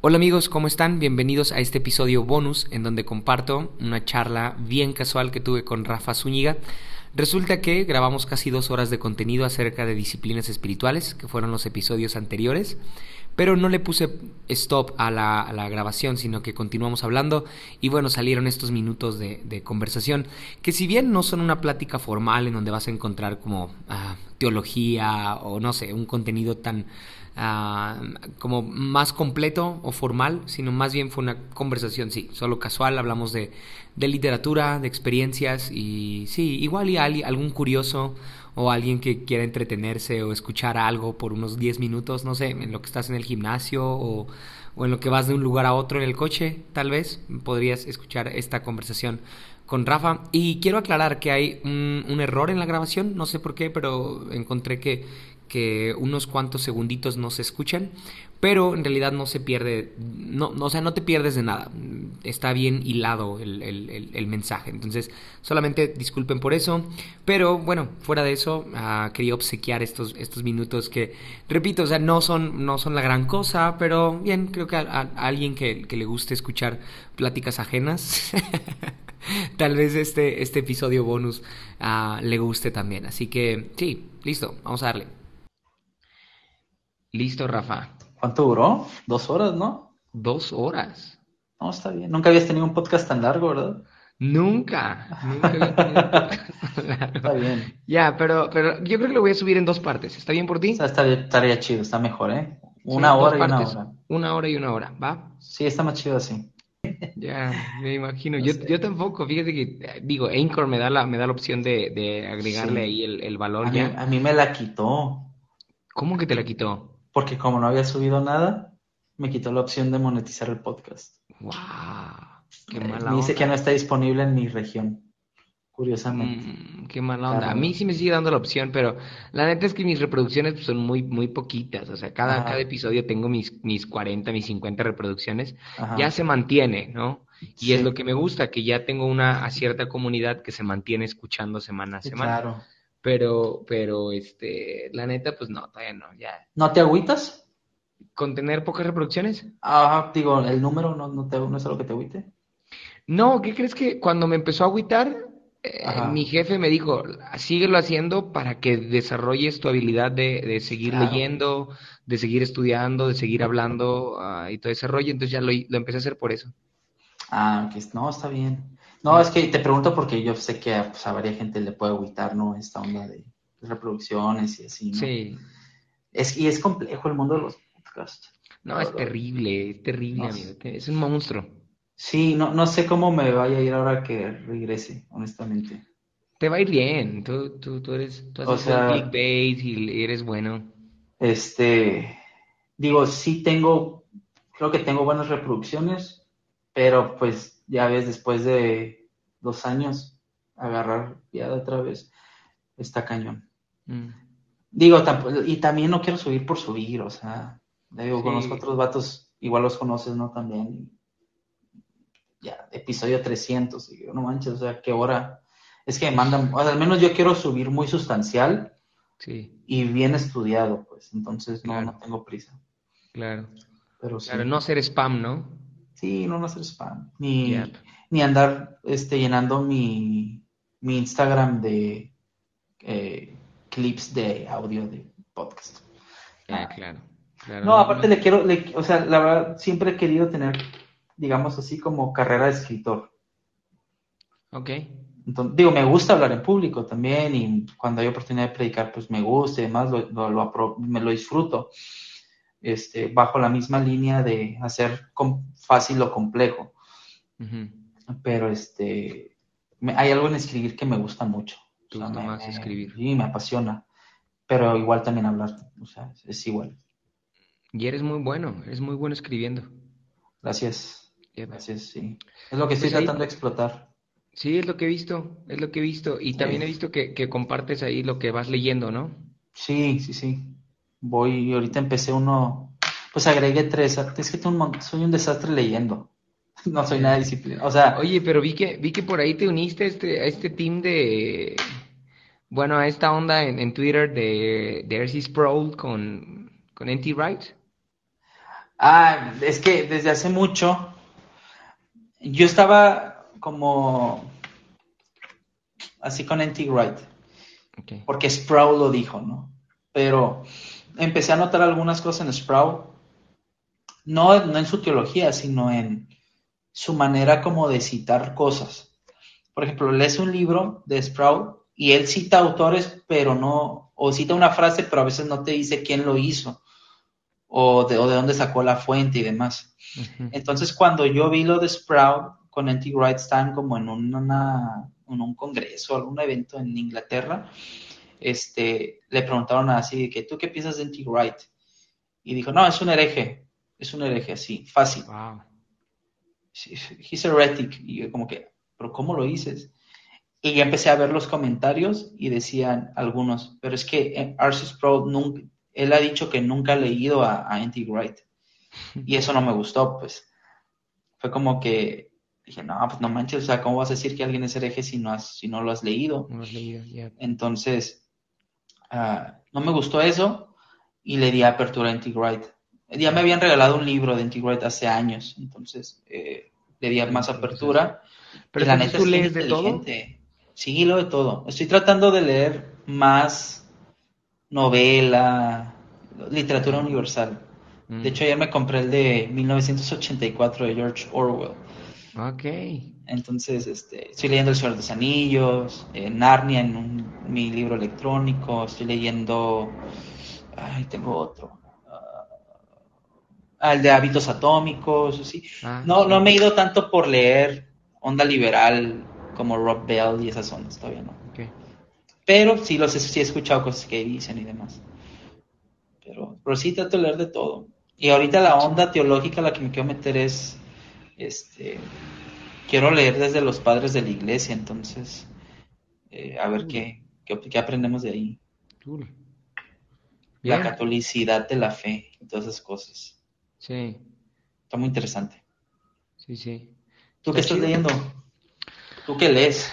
Hola amigos, ¿cómo están? Bienvenidos a este episodio bonus en donde comparto una charla bien casual que tuve con Rafa Zúñiga. Resulta que grabamos casi dos horas de contenido acerca de disciplinas espirituales, que fueron los episodios anteriores, pero no le puse stop a la, grabación, sino que continuamos hablando y bueno, salieron estos minutos de, conversación, que si bien no son una plática formal en donde vas a encontrar como ah, teología o no sé, un contenido tan Ah, como más completo o formal, sino más bien fue una conversación, sí, solo casual, hablamos de, de literatura, de experiencias y sí, igual y algún curioso o alguien que quiera entretenerse o escuchar algo por unos 10 minutos, no sé, en lo que estás en el gimnasio o, o en lo que vas de un lugar a otro en el coche, tal vez podrías escuchar esta conversación con Rafa. Y quiero aclarar que hay un, un, error en la grabación, no sé por qué, pero encontré que, que unos cuantos segunditos no se escuchan, pero en realidad no se pierde, no, o sea, no te pierdes de nada, está bien hilado el, el, mensaje, entonces solamente disculpen por eso, pero bueno, fuera de eso, uh, quería obsequiar estos, estos minutos que, repito, o sea, no son, no son la gran cosa, pero bien, creo que a, alguien que, que, le guste escuchar pláticas ajenas, tal vez este, este episodio bonus uh, le guste también, así que sí, listo, vamos a darle. Listo, Rafa. ¿Cuánto duró? Dos horas, ¿no? Dos horas. No, está bien. Nunca habías tenido un podcast tan largo, ¿verdad? Nunca, nunca había tenido un podcast tan largo. Está bien. Ya, pero, pero yo creo que lo voy a subir en dos partes. ¿Está bien por ti? Está, estaría chido, está mejor, ¿eh? Una hora y una hora. Una hora y una hora, ¿va? Sí, está más chido así. Ya, me imagino. Yo, yo tampoco, fíjate que, digo, Anchor me da la, me da la opción de, de agregarle ahí el, el valor a ya. Mí, a mí me la quitó. ¿Cómo que te la quitó? Porque como no había subido nada, me quitó la opción de monetizar el podcast. ¡Wow! ¡Qué eh, mala me dice que no está disponible en mi región, curiosamente. Mm, ¡Qué mala onda! A mí sí me sigue dando la opción, pero la neta es que mis reproducciones pues, son muy, muy poquitas. O sea, cada, cada episodio tengo mis, mis 40, mis 50 reproducciones. Ya se mantiene, ¿no? Y es lo que me gusta, que ya tengo una cierta comunidad que se mantiene escuchando semana a semana. Claro. Pero, pero, este, la neta, pues no, todavía no, ya. ¿No te agüitas? ¿Con tener pocas reproducciones? Ah, digo, el número no, no, te, no es algo que te agüite. No, ¿qué crees que cuando me empezó a agüitar, eh, mi jefe me dijo, síguelo haciendo para que desarrolles tu habilidad de, de seguir leyendo, de seguir estudiando, de seguir hablando uh, y todo ese rollo. Entonces ya lo, lo empecé a hacer por eso. Ah, que no, está bien. No, es que te pregunto porque yo sé que pues, a varias gente le puede agüitar, ¿no? Esta onda de reproducciones y así, ¿no? Sí. Es, y es complejo el mundo de los podcasts. No, es terrible, es terrible, amigo. Es un monstruo. Sí, no, no sé cómo me vaya a ir ahora que regrese, honestamente. Te va a ir bien, tú, tú, tú eres, tú haces o big base y eres bueno. Este, digo, sí tengo, creo que tengo buenas reproducciones, pero pues ya ves, después de dos años, agarrar ya otra vez, está cañón. Mm. Digo, y también no quiero subir por subir, o sea, digo, conozco otros vatos, igual los conoces, ¿no? También. Ya, episodio 300, y no manches, o sea, qué hora. Es que me mandan, o sea, al menos yo quiero subir muy sustancial sí. y bien estudiado, pues, entonces no, no tengo prisa. Claro. Pero sí. Claro, no hacer spam, ¿no? Sí, no, no hacer spam. Ni, ni andar este, llenando mi, mi Instagram de eh, clips de audio de podcast. Ah, claro, No, aparte le quiero, o sea, la verdad, siempre he querido tener, digamos así, como carrera de escritor. Ok. Entonces, digo, me gusta hablar en público también y cuando hay oportunidad de predicar, pues me gusta y demás, lo, lo, me lo disfruto este, bajo la misma línea de hacer fácil o complejo. Pero este, hay algo en escribir que me gusta mucho. ¿Tú más escribir? Sí, me apasiona. Pero igual también hablar, o sea, es igual. Y eres muy bueno, eres muy bueno escribiendo. Gracias. Gracias, sí. Es lo que estoy pues tratando de explotar. Sí, es lo que he visto, es lo que he visto. Y también he visto que, que compartes ahí lo que vas leyendo, ¿no? Sí, sí, sí voy, ahorita empecé uno, pues agregué tres, es que soy un desastre leyendo, no soy nada disciplinado, o sea... Oye, pero vi que, vi que por ahí te uniste a este, a este team de, bueno, a esta onda en, Twitter de, de R.C. Sproul con, con N.T. Wright. Ah, es que desde hace mucho yo estaba como así con N.T. Wright, porque Sproul lo dijo, ¿no? Pero empecé a notar algunas cosas en Sproul, no, no en su teología, sino en su manera como de citar cosas. Por ejemplo, lees un libro de Sproul y él cita autores, pero no, o cita una frase, pero a veces no te dice quién lo hizo, o de, o de dónde sacó la fuente y demás. Entonces, cuando yo vi lo de Sprout con N.T. Wright, estaban como en, una, en un congreso, algún evento en Inglaterra, este, le preguntaron así, que, ¿tú qué piensas de N.T. Wright? Y dijo, no, es un hereje, es un hereje, así, fácil. Wow. He's heretic. Y yo como que, ¿pero cómo lo dices? Y ya empecé a ver los comentarios y decían algunos, pero es que eh, R.C. Sprout nunca, él ha dicho que nunca ha leído a, a N.T. Wright. Y eso no me gustó, pues. Fue como que dije, no, pues no manches, o sea, ¿cómo vas a decir que alguien es hereje si no, has, si no lo has leído? No lo has leído, ya. Entonces, ah, no me gustó eso y le di apertura a N.T. Wright. Ya me habían regalado un libro de N.T. Wright hace años, entonces eh, le di más apertura. Pero y la neta tú es lees de todo. inteligente. Sí, lo de todo. Estoy tratando de leer más novela, literatura universal. Mm. De hecho, ayer me compré el de 1984 de George Orwell. Ok. Entonces, este, estoy leyendo El Señor de los Anillos, eh, Narnia en un- mi libro electrónico, estoy leyendo, ay, tengo otro, ah, el de Hábitos Atómicos, sí. Ah, No, sí. no me he ido tanto por leer onda liberal como Rob Bell y esas ondas, todavía no. Ok. Pero sí, los, he- sí he escuchado cosas que dicen y demás. Pero, pero sí trato de leer de todo. Y ahorita la onda teológica a la que me quiero meter es, este, quiero leer desde los padres de la iglesia, entonces, eh, a ver qué, qué, qué aprendemos de ahí. La catolicidad de la fe y todas esas cosas. Sí, Está muy interesante. sí, sí. ¿Tú qué Está estás chido. leyendo? ¿Tú qué lees?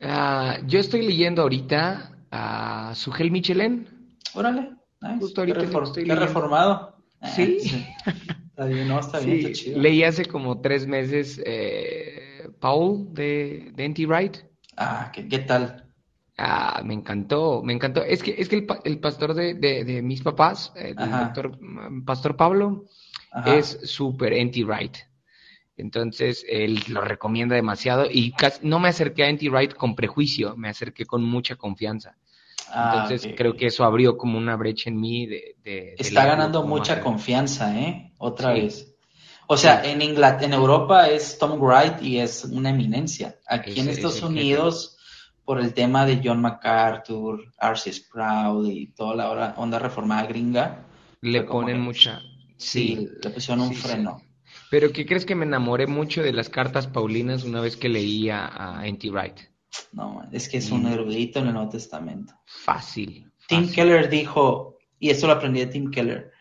Ah, yo estoy leyendo ahorita a Sugel Michelén. Órale, nice. Justo ahorita qué, estoy qué reformado. Sí. Ah, Está bien, no, está bien, Sí, está chido. leí hace como tres meses eh, Paul de, de N.T. Wright. Ah, ¿qué, qué tal? Ah, me encantó, me encantó. Es que, es que el, pa- el pastor de, de- de mis papás, el Ajá. doctor mm, Pastor Pablo, Ajá. es súper N.T. Wright. Entonces, él lo recomienda demasiado y casi- no me acerqué a N.T. Wright con prejuicio, me acerqué con mucha confianza. Ah, Entonces, creo que eso abrió como una brecha en mí de, de- de Está ganando mucha confianza, ¿eh? Otra Sí. vez. O sea, en Inglaterra, en Europa es Tom Wright y es una eminencia. Aquí en es Estados. Unidos, por el tema de John MacArthur, R.C. Sproul y toda la hora- onda reformada gringa, Le ponen que, mucha... sí, Sí, le pusieron un freno. Pero ¿qué crees que me enamoré mucho de las cartas paulinas una vez que leí a, N.T. Wright? No, es que es un Mm. erudito en el Nuevo Testamento. Fácil, Tim fácil. Keller dijo, y esto lo aprendí de Tim Keller,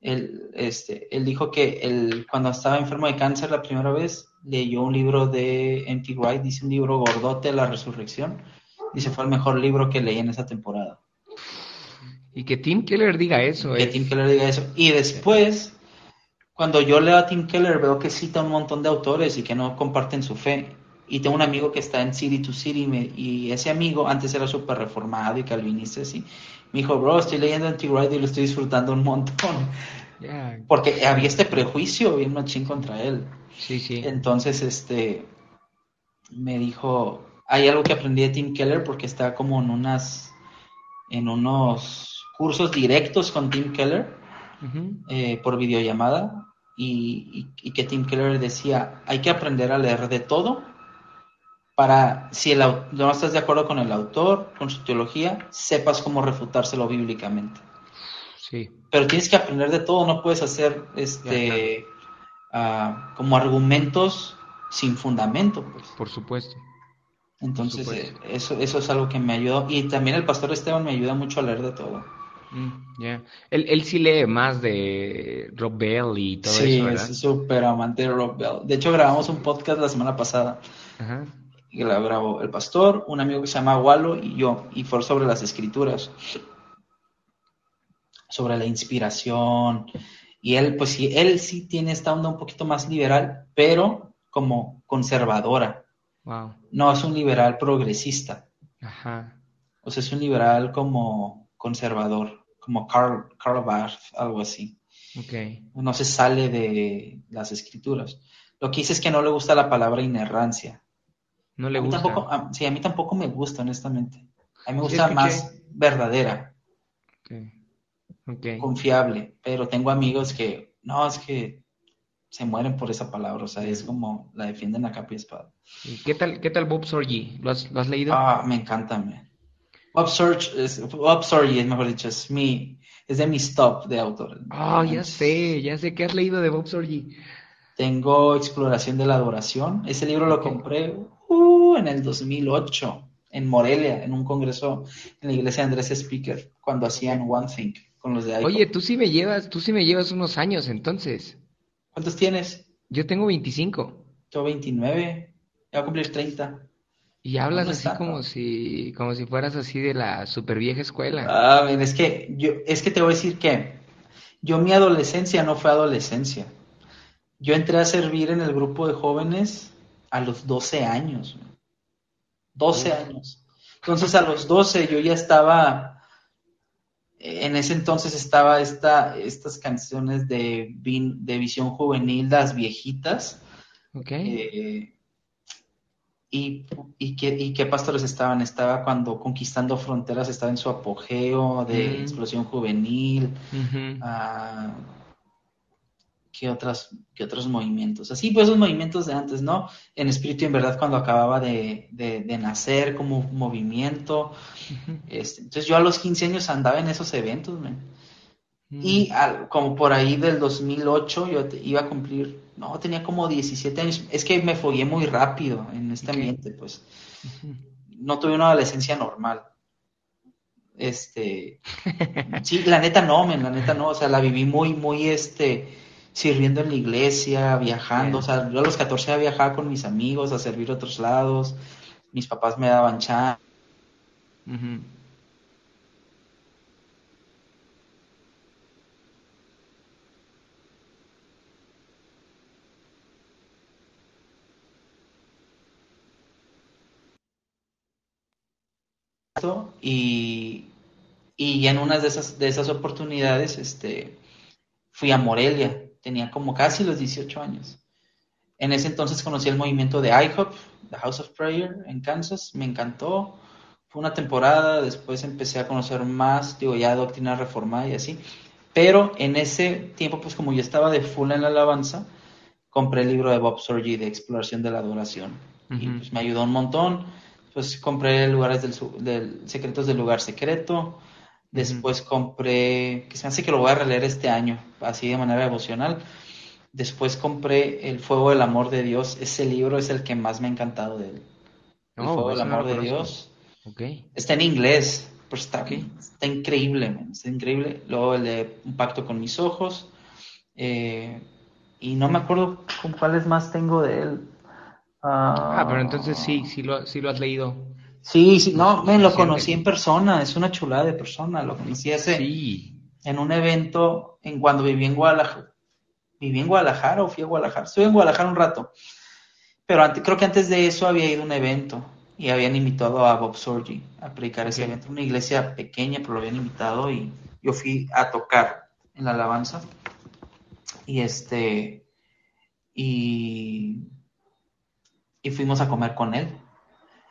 él, este, él dijo que él, cuando estaba enfermo de cáncer la primera vez, leyó un libro de M.T. Wright, dice un libro gordote, La Resurrección, dice fue el mejor libro que leí en esa temporada. Y que Tim Keller diga eso Que es... Tim Keller diga eso. Y después, cuando yo leo a Tim Keller, veo que cita un montón de autores y que no comparten su fe. Y tengo un amigo que está en City to City y me- y ese amigo antes era súper reformado y calvinista, así. Me dijo, bro, estoy leyendo Anti Wright y lo estoy disfrutando un montón. Porque había este prejuicio bien machín contra él. Sí, sí. Entonces, este, me dijo, hay algo que aprendí de Tim Keller porque está como en unas, en unos cursos directos con Tim Keller eh, por videollamada y, y- y que Tim Keller decía, hay que aprender a leer de todo para, si el, no estás de acuerdo con el autor, con su teología, sepas cómo refutárselo bíblicamente. Sí, Pero tienes que aprender de todo, no puedes hacer este ah, como argumentos sin fundamento. Pues. por supuesto. Entonces, supuesto. eh, eso, eso es algo que me ayudó. Y también el pastor Esteban me ayuda mucho a leer de todo. Mm, ya. Él, él sí lee más de Rob Bell y todo sí, eso, ¿verdad? es súper amante de Rob Bell. De hecho, grabamos un podcast la semana pasada. Ajá. Y lo grabó el pastor, un amigo que se llama Walo y yo. Y fue sobre las escrituras. Sobre la inspiración Y él, pues sí, él sí tiene esta onda un poquito más liberal, pero como conservadora. Wow. No es un liberal progresista. Ajá. O sea, es un liberal como conservador, como Karl, Karl Barth, algo así. Ok. No se sale de las escrituras. Lo que dice es que no le gusta la palabra inerrancia. No le a gusta. Tampoco, a- sí, a mí tampoco me gusta, honestamente. A mí me gusta más verdadera, Ok. Ok. confiable, pero tengo amigos que, no, es que se mueren por esa palabra, o sea, es como la defienden a capa y espada. ¿Y ¿Qué tal, qué tal Bob Sorgi? ¿Lo has, lo has leído? Ah, me encanta, man. Bob Search, es, Bob Sorge, mejor dicho, es mi, es de mis top de autores. Ah, ya sé, ya sé que has leído de Bob Sorgi. Tengo Exploración de la Adoración. Ese libro lo compré uh, en el 2008, en Morelia, en un congreso en la iglesia de Andrés Speaker, cuando hacían One Thing con los de iPod. Oye, tú sí me llevas, tú sí me llevas unos años entonces. ¿Cuántos tienes? Yo tengo 25 Yo 29, ya voy a cumplir 30. y hablas así tanto. como si, como si fueras así de la super vieja escuela. Ah, ven, es que yo, es que te voy a decir que yo mi adolescencia no fue adolescencia. Yo entré a servir en el grupo de jóvenes a los 12 años. man. 12 Uf. años. Entonces a los 12 yo ya estaba, en ese entonces estaba esta, estas canciones de, de Visión Juvenil, las viejitas. ¿Ok? Eh, y, y, qué, ¿Y qué pastores estaban? Estaba cuando Conquistando Fronteras estaba en su apogeo de Mm. explosión juvenil. ¿Qué, otras, ¿Qué otros movimientos? Así, pues esos movimientos de antes, ¿no? En espíritu y en verdad cuando acababa de, de- de nacer como movimiento. Este, entonces yo a los 15 años andaba en esos eventos, man. Mm. Y al- como por ahí del 2008 yo te- iba a cumplir, no, tenía como 17 años. Es que me fogué muy rápido en este ambiente, pues. No tuve una adolescencia normal. Este, sí, la neta no, men, la neta no. O sea, la viví muy, muy, este, sirviendo en la iglesia, viajando. O sea, yo a los 14 ya viajaba con mis amigos a servir a otros lados. Mis papás me daban chance. Ujú. y, y en una de esas, de esas oportunidades este, fui a Morelia, tenía como casi los 18 años. En ese entonces conocí el movimiento de IHOP, The House of Prayer, en Kansas, me encantó. Fue una temporada, después empecé a conocer más, digo, ya doctrina reformada y así. Pero en ese tiempo, pues como yo estaba de full en la alabanza, compré el libro de Bob Sorge de Exploración de la Adoración. Y pues me ayudó un montón. Pues compré lugares del, del secretos del lugar secreto. Después compré, que se me hace que lo voy a releer este año, así de manera devocional. Después compré El Fuego del Amor de Dios. Ese libro es el que más me ha encantado de él. El Oh, Fuego del Amor de. Dios. Ok. Está en inglés, pero está, está increíble, man, está increíble. Luego el de Un pacto con mis ojos. eh, y no me acuerdo con cuáles más tengo de él. Ah, pero entonces sí, sí lo, sí lo has leído. Sí, sí, no, Lo me lo conocí en persona, es una chulada de persona, lo conocí hace, Sí. en un evento en cuando viví en Guadalajara. ¿Viví en Guadalajara o fui a Guadalajara? Estuve en Guadalajara un rato, pero antes, creo que antes de eso había ido a un evento y habían invitado a Bob Sorge a predicar ese evento, una iglesia pequeña, pero lo habían invitado y yo fui a tocar en la alabanza y este y, y fuimos a comer con él.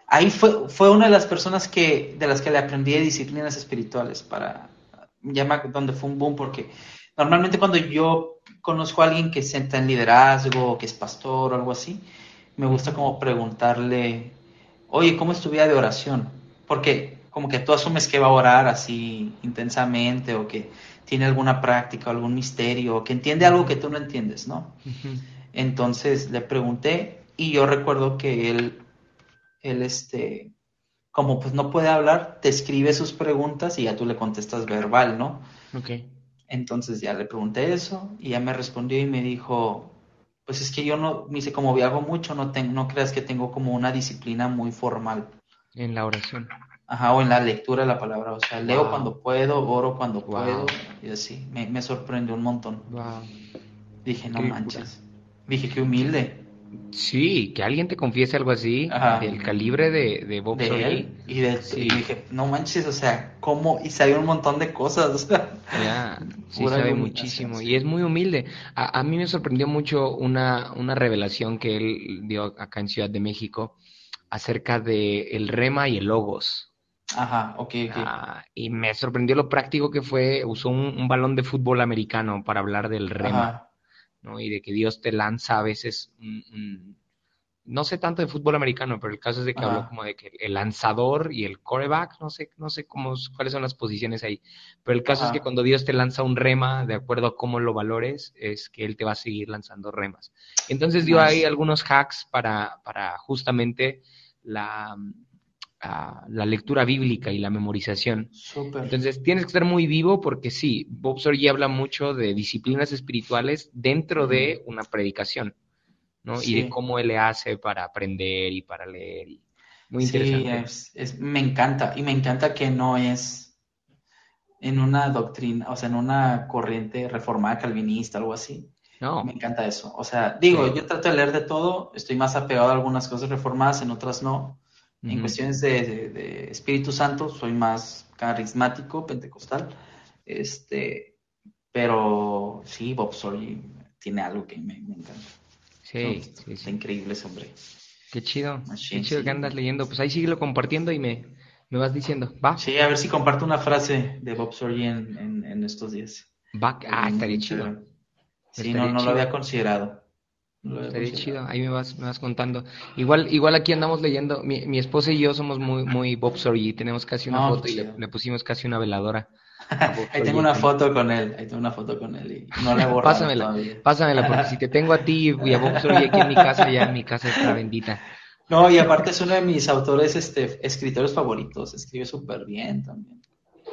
Ahí fue, fue una de las personas que, de las que le aprendí de disciplinas espirituales para, ya me- donde fue un boom, porque normalmente cuando yo conozco a alguien que se en liderazgo, que es pastor o algo así, me gusta como preguntarle, oye, ¿cómo es tu vida de oración? Porque como que tú asumes que va a orar así intensamente o que tiene alguna práctica o algún misterio o que entiende algo que tú no entiendes, ¿no? Entonces le pregunté y yo recuerdo que él, él este, como pues no puede hablar, te escribe sus preguntas y ya tú le contestas verbal, ¿no? Ok. Entonces ya le pregunté eso y ya me respondió y me dijo, pues es que yo no, me dice, como viajo mucho, no, no creas que tengo como una disciplina muy formal. En la oración. Ajá, o en la lectura de la palabra. O sea, leo Wow. cuando puedo, oro cuando Wow. puedo, y así. Me, me sorprendió un montón. Wow. Dije, no Qué manches. Dije, qué humilde Sí, que alguien te confiese algo así, Ajá. del calibre de, de Bob de él. Y, de, Sí. y dije, no manches, o sea, ¿cómo? Y sabía un montón de cosas, o sea. Ya, sí sabe muchísimo y es muy humilde. A, a mí me sorprendió mucho una, una revelación que él dio acá en Ciudad de México acerca de el rema y el logos. Ajá, ok, ok. Ah, y me sorprendió lo práctico que fue, usó un, un balón de fútbol americano para hablar del rema, Ajá, ¿no? Y de que Dios te lanza a veces un- un- no sé tanto de fútbol americano, pero el caso es de que habló Ajá. como de que el lanzador y el quarterback, no sé, no sé cómo, cuáles son las posiciones ahí, pero el caso es que cuando Dios te lanza un rema, de acuerdo a cómo lo valores, es que Él te va a seguir lanzando remas. Entonces dio ahí algunos hacks para, para justamente la, la lectura bíblica y la memorización. Entonces tienes que estar muy vivo porque sí, Bob Sorge habla mucho de disciplinas espirituales dentro de una predicación, ¿no? Y de cómo él le hace para aprender y para leer. y- Muy Sí, interesante. es, es- me encanta. Y me encanta que no es en una doctrina, o sea, en una corriente reformada calvinista, algo así. No, Me encanta eso. O sea, digo, Sí. yo trato de leer de todo, estoy más apegado a algunas cosas reformadas, en otras no. En cuestiones de, de- de Espíritu Santo, soy más carismático, pentecostal. Este, pero sí, Bob Sorge tiene algo que me, me encanta. sí, Está sí. increíble ese hombre. Qué chido, Machine, qué chido sí. que andas leyendo. Pues ahí síguelo compartiendo y me, me vas diciendo. Va, Sí, a ver si comparto una frase de Bob Sorge en, en- en estos días. va, ah, estaría chido. Sí, Estaría no, no chido. lo había considerado. No Estaría chido, ahí me vas, me vas contando. Igual, igual aquí andamos leyendo, mi, mi esposa y yo somos muy, muy Bob Sorge, tenemos casi una No, foto qué y le, pusimos casi una veladora. Ahí tengo una foto con él, ahí tengo una foto con él y no la he Pásamela, todavía. pásamela, porque si te tengo a ti y a Bob Sorge aquí en mi casa, ya mi casa está bendita. No, y aparte es uno de mis autores, este, escritores favoritos, escribe súper bien también.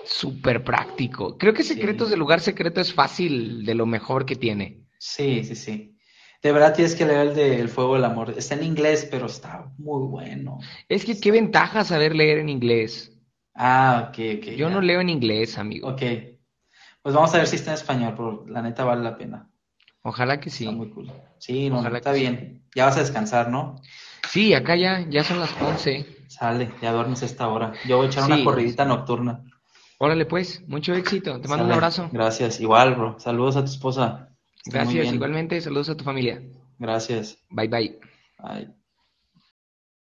Súper práctico. Creo que Sí. Secretos del Lugar Secreto es fácil de lo mejor que tiene. Sí, sí, sí. De verdad tienes que leer el de El Fuego del Amor. Está en inglés, pero está muy bueno. Es que qué ventaja saber leer en inglés. Ah, ok, ok. Yo ya. no leo en inglés, amigo. Ok. Pues vamos a ver si está en español, pero la neta vale la pena. Ojalá que Está sí. muy cool. Sí, no, Ojalá está sí. bien. Ya vas a descansar, ¿no? Sí, acá ya, ya son las 11. Sale, ya duermes esta hora. Yo voy a echar Sí. una corridita nocturna. Órale pues, mucho éxito. Te mando un abrazo. Gracias. Igual, bro. Saludos a tu esposa. Gracias, igualmente. Saludos a tu familia. Gracias. Bye bye. Bye.